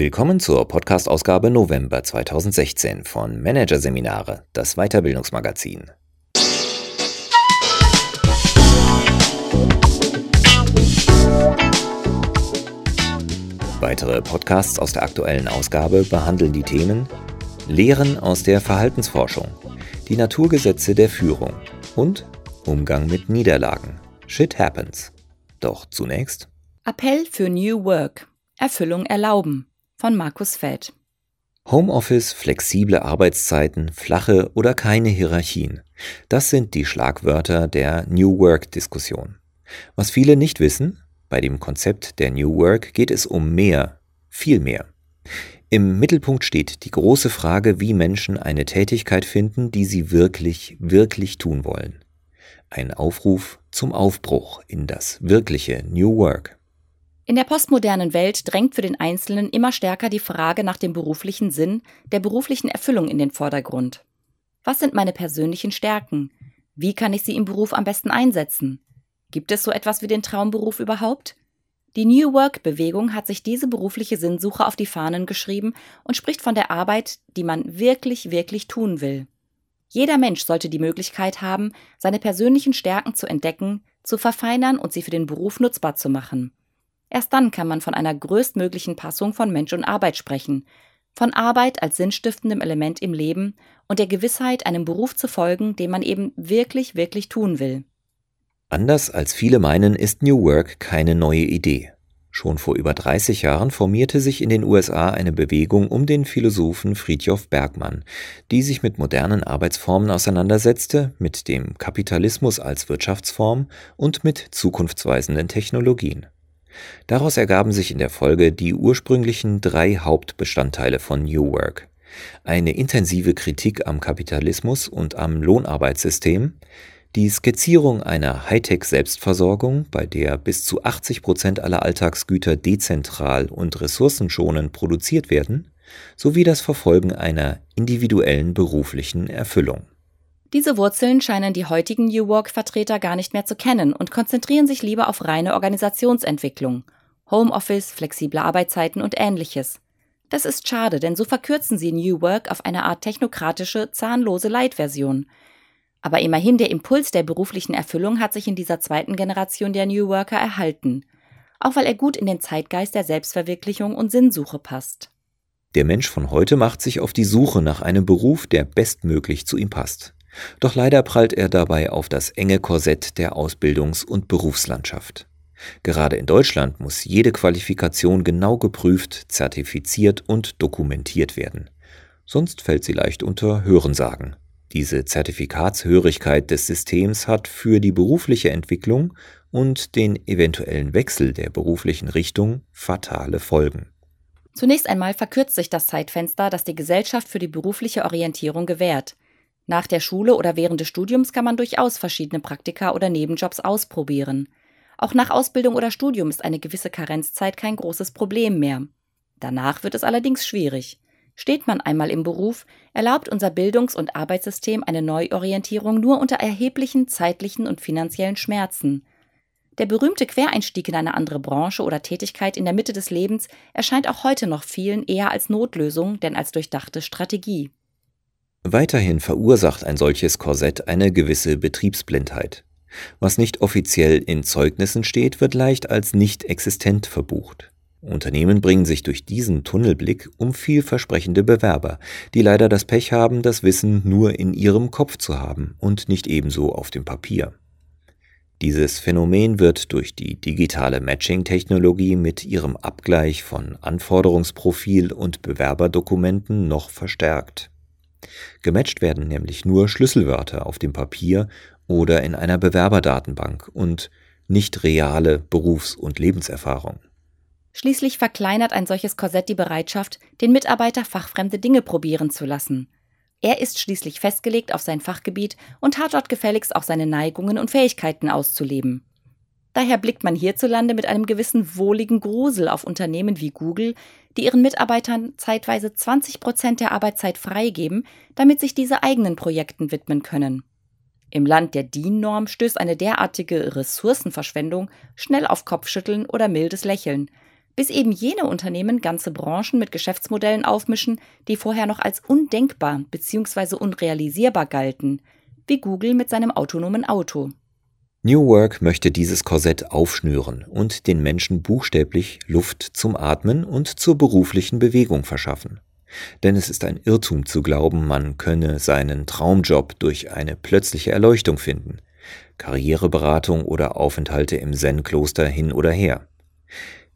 Willkommen zur Podcast-Ausgabe November 2016 von Managerseminare, das Weiterbildungsmagazin. Weitere Podcasts aus der aktuellen Ausgabe behandeln die Themen Lehren aus der Verhaltensforschung, die Naturgesetze der Führung und Umgang mit Niederlagen. Shit happens. Doch zunächst Appell für New Work. Erfüllung erlauben von Markus Feld. Homeoffice, flexible Arbeitszeiten, flache oder keine Hierarchien. Das sind die Schlagwörter der New Work-Diskussion. Was viele nicht wissen, bei dem Konzept der New Work geht es um mehr, viel mehr. Im Mittelpunkt steht die große Frage, wie Menschen eine Tätigkeit finden, die sie wirklich, wirklich tun wollen. Ein Aufruf zum Aufbruch in das wirkliche New Work. In der postmodernen Welt drängt für den Einzelnen immer stärker die Frage nach dem beruflichen Sinn, der beruflichen Erfüllung in den Vordergrund. Was sind meine persönlichen Stärken? Wie kann ich sie im Beruf am besten einsetzen? Gibt es so etwas wie den Traumberuf überhaupt? Die New Work-Bewegung hat sich diese berufliche Sinnsuche auf die Fahnen geschrieben und spricht von der Arbeit, die man wirklich, wirklich tun will. Jeder Mensch sollte die Möglichkeit haben, seine persönlichen Stärken zu entdecken, zu verfeinern und sie für den Beruf nutzbar zu machen. Erst dann kann man von einer größtmöglichen Passung von Mensch und Arbeit sprechen, von Arbeit als sinnstiftendem Element im Leben und der Gewissheit, einem Beruf zu folgen, den man eben wirklich, wirklich tun will. Anders als viele meinen, ist New Work keine neue Idee. Schon vor über 30 Jahren formierte sich in den USA eine Bewegung um den Philosophen Friedjof Bergmann, die sich mit modernen Arbeitsformen auseinandersetzte, mit dem Kapitalismus als Wirtschaftsform und mit zukunftsweisenden Technologien. Daraus ergaben sich in der Folge die ursprünglichen drei Hauptbestandteile von New Work. Eine intensive Kritik am Kapitalismus und am Lohnarbeitssystem, die Skizzierung einer Hightech-Selbstversorgung, bei der bis zu 80 Prozent aller Alltagsgüter dezentral und ressourcenschonend produziert werden, sowie das Verfolgen einer individuellen beruflichen Erfüllung. Diese Wurzeln scheinen die heutigen New Work-Vertreter gar nicht mehr zu kennen und konzentrieren sich lieber auf reine Organisationsentwicklung, Homeoffice, flexible Arbeitszeiten und ähnliches. Das ist schade, denn so verkürzen sie New Work auf eine Art technokratische, zahnlose Light-Version. Aber immerhin der Impuls der beruflichen Erfüllung hat sich in dieser zweiten Generation der New Worker erhalten, auch weil er gut in den Zeitgeist der Selbstverwirklichung und Sinnsuche passt. Der Mensch von heute macht sich auf die Suche nach einem Beruf, der bestmöglich zu ihm passt. Doch leider prallt er dabei auf das enge Korsett der Ausbildungs- und Berufslandschaft. Gerade in Deutschland muss jede Qualifikation genau geprüft, zertifiziert und dokumentiert werden. Sonst fällt sie leicht unter Hörensagen. Diese Zertifikatshörigkeit des Systems hat für die berufliche Entwicklung und den eventuellen Wechsel der beruflichen Richtung fatale Folgen. Zunächst einmal verkürzt sich das Zeitfenster, das die Gesellschaft für die berufliche Orientierung gewährt. Nach der Schule oder während des Studiums kann man durchaus verschiedene Praktika oder Nebenjobs ausprobieren. Auch nach Ausbildung oder Studium ist eine gewisse Karenzzeit kein großes Problem mehr. Danach wird es allerdings schwierig. Steht man einmal im Beruf, erlaubt unser Bildungs- und Arbeitssystem eine Neuorientierung nur unter erheblichen zeitlichen und finanziellen Schmerzen. Der berühmte Quereinstieg in eine andere Branche oder Tätigkeit in der Mitte des Lebens erscheint auch heute noch vielen eher als Notlösung denn als durchdachte Strategie. Weiterhin verursacht ein solches Korsett eine gewisse Betriebsblindheit. Was nicht offiziell in Zeugnissen steht, wird leicht als nicht existent verbucht. Unternehmen bringen sich durch diesen Tunnelblick um vielversprechende Bewerber, die leider das Pech haben, das Wissen nur in ihrem Kopf zu haben und nicht ebenso auf dem Papier. Dieses Phänomen wird durch die digitale Matching-Technologie mit ihrem Abgleich von Anforderungsprofil und Bewerberdokumenten noch verstärkt. Gematcht werden nämlich nur Schlüsselwörter auf dem Papier oder in einer Bewerberdatenbank und nicht reale Berufs- und Lebenserfahrung. Schließlich verkleinert ein solches Korsett die Bereitschaft, den Mitarbeiter fachfremde Dinge probieren zu lassen. Er ist schließlich festgelegt auf sein Fachgebiet und hat dort gefälligst auch seine Neigungen und Fähigkeiten auszuleben. Daher blickt man hierzulande mit einem gewissen wohligen Grusel auf Unternehmen wie Google, die ihren Mitarbeitern zeitweise 20 Prozent der Arbeitszeit freigeben, damit sich diese eigenen Projekten widmen können. Im Land der DIN-Norm stößt eine derartige Ressourcenverschwendung schnell auf Kopfschütteln oder mildes Lächeln. bis eben jene Unternehmen ganze Branchen mit Geschäftsmodellen aufmischen, die vorher noch als undenkbar bzw. unrealisierbar galten, wie Google mit seinem autonomen Auto. New Work möchte dieses Korsett aufschnüren und den Menschen buchstäblich Luft zum Atmen und zur beruflichen Bewegung verschaffen. Denn es ist ein Irrtum zu glauben, man könne seinen Traumjob durch eine plötzliche Erleuchtung finden. Karriereberatung oder Aufenthalte im Zen-Kloster hin oder her.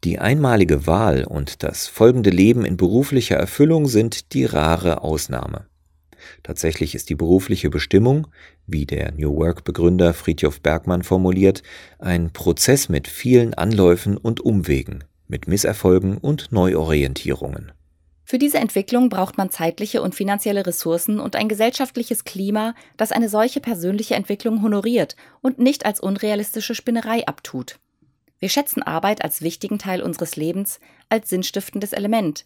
Die einmalige Wahl und das folgende Leben in beruflicher Erfüllung sind die rare Ausnahme. Tatsächlich ist die berufliche Bestimmung, wie der New Work-Begründer Friedhof Bergmann formuliert, ein Prozess mit vielen Anläufen und Umwegen, mit Misserfolgen und Neuorientierungen. Für diese Entwicklung braucht man zeitliche und finanzielle Ressourcen und ein gesellschaftliches Klima, das eine solche persönliche Entwicklung honoriert und nicht als unrealistische Spinnerei abtut. Wir schätzen Arbeit als wichtigen Teil unseres Lebens, als sinnstiftendes Element.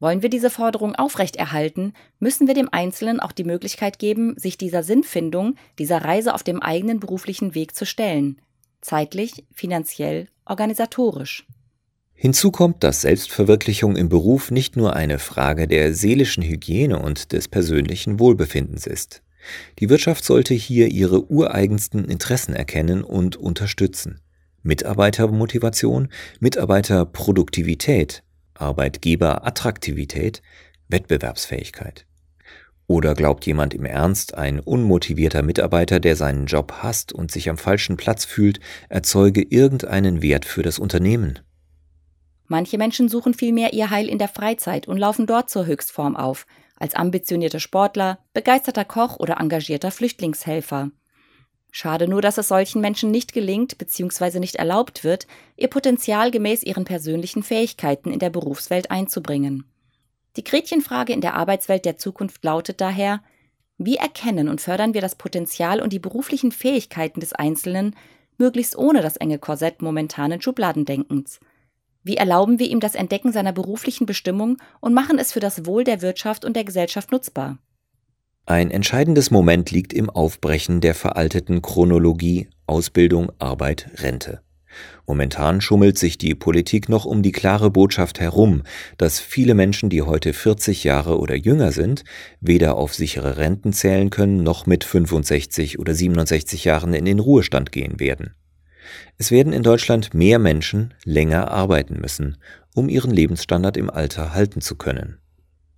Wollen wir diese Forderung aufrechterhalten, müssen wir dem Einzelnen auch die Möglichkeit geben, sich dieser Sinnfindung, dieser Reise auf dem eigenen beruflichen Weg zu stellen. Zeitlich, finanziell, organisatorisch. Hinzu kommt, dass Selbstverwirklichung im Beruf nicht nur eine Frage der seelischen Hygiene und des persönlichen Wohlbefindens ist. Die Wirtschaft sollte hier ihre ureigensten Interessen erkennen und unterstützen. Mitarbeitermotivation, Mitarbeiterproduktivität, Arbeitgeberattraktivität, Wettbewerbsfähigkeit. Oder glaubt jemand im Ernst, ein unmotivierter Mitarbeiter, der seinen Job hasst und sich am falschen Platz fühlt, erzeuge irgendeinen Wert für das Unternehmen? Manche Menschen suchen vielmehr ihr Heil in der Freizeit und laufen dort zur Höchstform auf, als ambitionierter Sportler, begeisterter Koch oder engagierter Flüchtlingshelfer. Schade nur, dass es solchen Menschen nicht gelingt bzw. nicht erlaubt wird, ihr Potenzial gemäß ihren persönlichen Fähigkeiten in der Berufswelt einzubringen. Die Gretchenfrage in der Arbeitswelt der Zukunft lautet daher, wie erkennen und fördern wir das Potenzial und die beruflichen Fähigkeiten des Einzelnen, möglichst ohne das enge Korsett momentanen Schubladendenkens? Wie erlauben wir ihm das Entdecken seiner beruflichen Bestimmung und machen es für das Wohl der Wirtschaft und der Gesellschaft nutzbar? Ein entscheidendes Moment liegt im Aufbrechen der veralteten Chronologie Ausbildung, Arbeit, Rente. Momentan schummelt sich die Politik noch um die klare Botschaft herum, dass viele Menschen, die heute 40 Jahre oder jünger sind, weder auf sichere Renten zählen können, noch mit 65 oder 67 Jahren in den Ruhestand gehen werden. Es werden in Deutschland mehr Menschen länger arbeiten müssen, um ihren Lebensstandard im Alter halten zu können.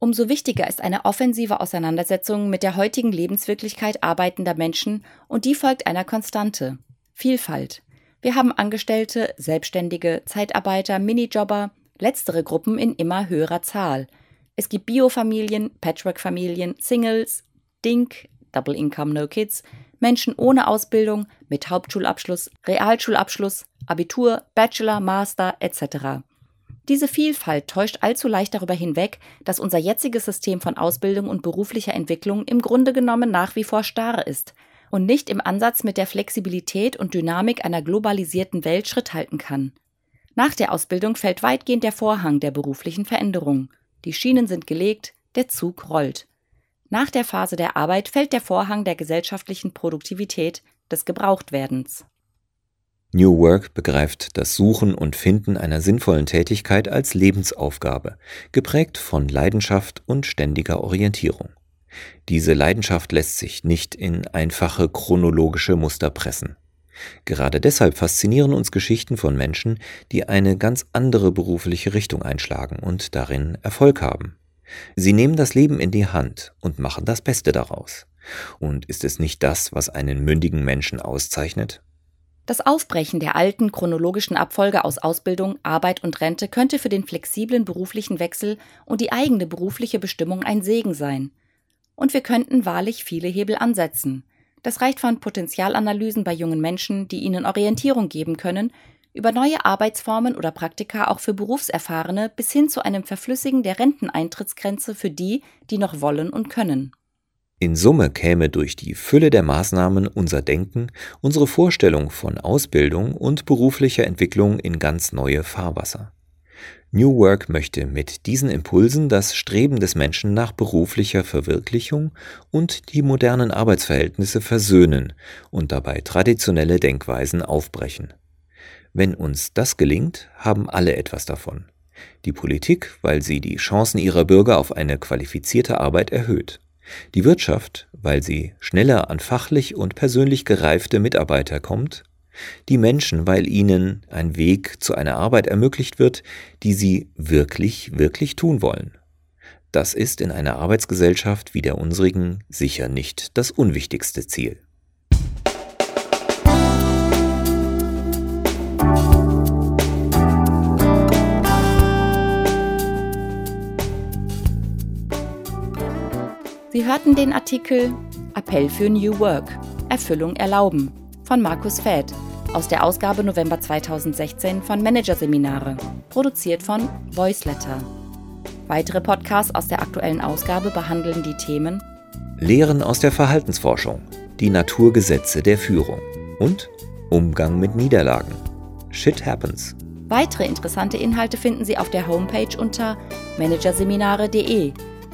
Umso wichtiger ist eine offensive Auseinandersetzung mit der heutigen Lebenswirklichkeit arbeitender Menschen und die folgt einer Konstante. Vielfalt. Wir haben Angestellte, Selbstständige, Zeitarbeiter, Minijobber, letztere Gruppen in immer höherer Zahl. Es gibt Biofamilien, Patchwork-Familien, Singles, Dink, Double Income No Kids, Menschen ohne Ausbildung, mit Hauptschulabschluss, Realschulabschluss, Abitur, Bachelor, Master etc. Diese Vielfalt täuscht allzu leicht darüber hinweg, dass unser jetziges System von Ausbildung und beruflicher Entwicklung im Grunde genommen nach wie vor starr ist und nicht im Ansatz mit der Flexibilität und Dynamik einer globalisierten Welt Schritt halten kann. Nach der Ausbildung fällt weitgehend der Vorhang der beruflichen Veränderung. Die Schienen sind gelegt, der Zug rollt. Nach der Phase der Arbeit fällt der Vorhang der gesellschaftlichen Produktivität, des Gebrauchtwerdens. New Work begreift das Suchen und Finden einer sinnvollen Tätigkeit als Lebensaufgabe, geprägt von Leidenschaft und ständiger Orientierung. Diese Leidenschaft lässt sich nicht in einfache chronologische Muster pressen. Gerade deshalb faszinieren uns Geschichten von Menschen, die eine ganz andere berufliche Richtung einschlagen und darin Erfolg haben. Sie nehmen das Leben in die Hand und machen das Beste daraus. Und ist es nicht das, was einen mündigen Menschen auszeichnet? Das Aufbrechen der alten chronologischen Abfolge aus Ausbildung, Arbeit und Rente könnte für den flexiblen beruflichen Wechsel und die eigene berufliche Bestimmung ein Segen sein. Und wir könnten wahrlich viele Hebel ansetzen. Das reicht von Potenzialanalysen bei jungen Menschen, die ihnen Orientierung geben können, über neue Arbeitsformen oder Praktika auch für Berufserfahrene bis hin zu einem Verflüssigen der Renteneintrittsgrenze für die, die noch wollen und können. In Summe käme durch die Fülle der Maßnahmen unser Denken, unsere Vorstellung von Ausbildung und beruflicher Entwicklung in ganz neue Fahrwasser. New Work möchte mit diesen Impulsen das Streben des Menschen nach beruflicher Verwirklichung und die modernen Arbeitsverhältnisse versöhnen und dabei traditionelle Denkweisen aufbrechen. Wenn uns das gelingt, haben alle etwas davon. Die Politik, weil sie die Chancen ihrer Bürger auf eine qualifizierte Arbeit erhöht. Die Wirtschaft, weil sie schneller an fachlich und persönlich gereifte Mitarbeiter kommt. Die Menschen, weil ihnen ein Weg zu einer Arbeit ermöglicht wird, die sie wirklich, wirklich tun wollen. Das ist in einer Arbeitsgesellschaft wie der unsrigen sicher nicht das unwichtigste Ziel. Sie hörten den Artikel Appell für New Work Erfüllung erlauben von Markus Fäth aus der Ausgabe November 2016 von Managerseminare, produziert von Voiceletter. Weitere Podcasts aus der aktuellen Ausgabe behandeln die Themen Lehren aus der Verhaltensforschung, die Naturgesetze der Führung und Umgang mit Niederlagen. Shit happens. Weitere interessante Inhalte finden Sie auf der Homepage unter managerseminare.de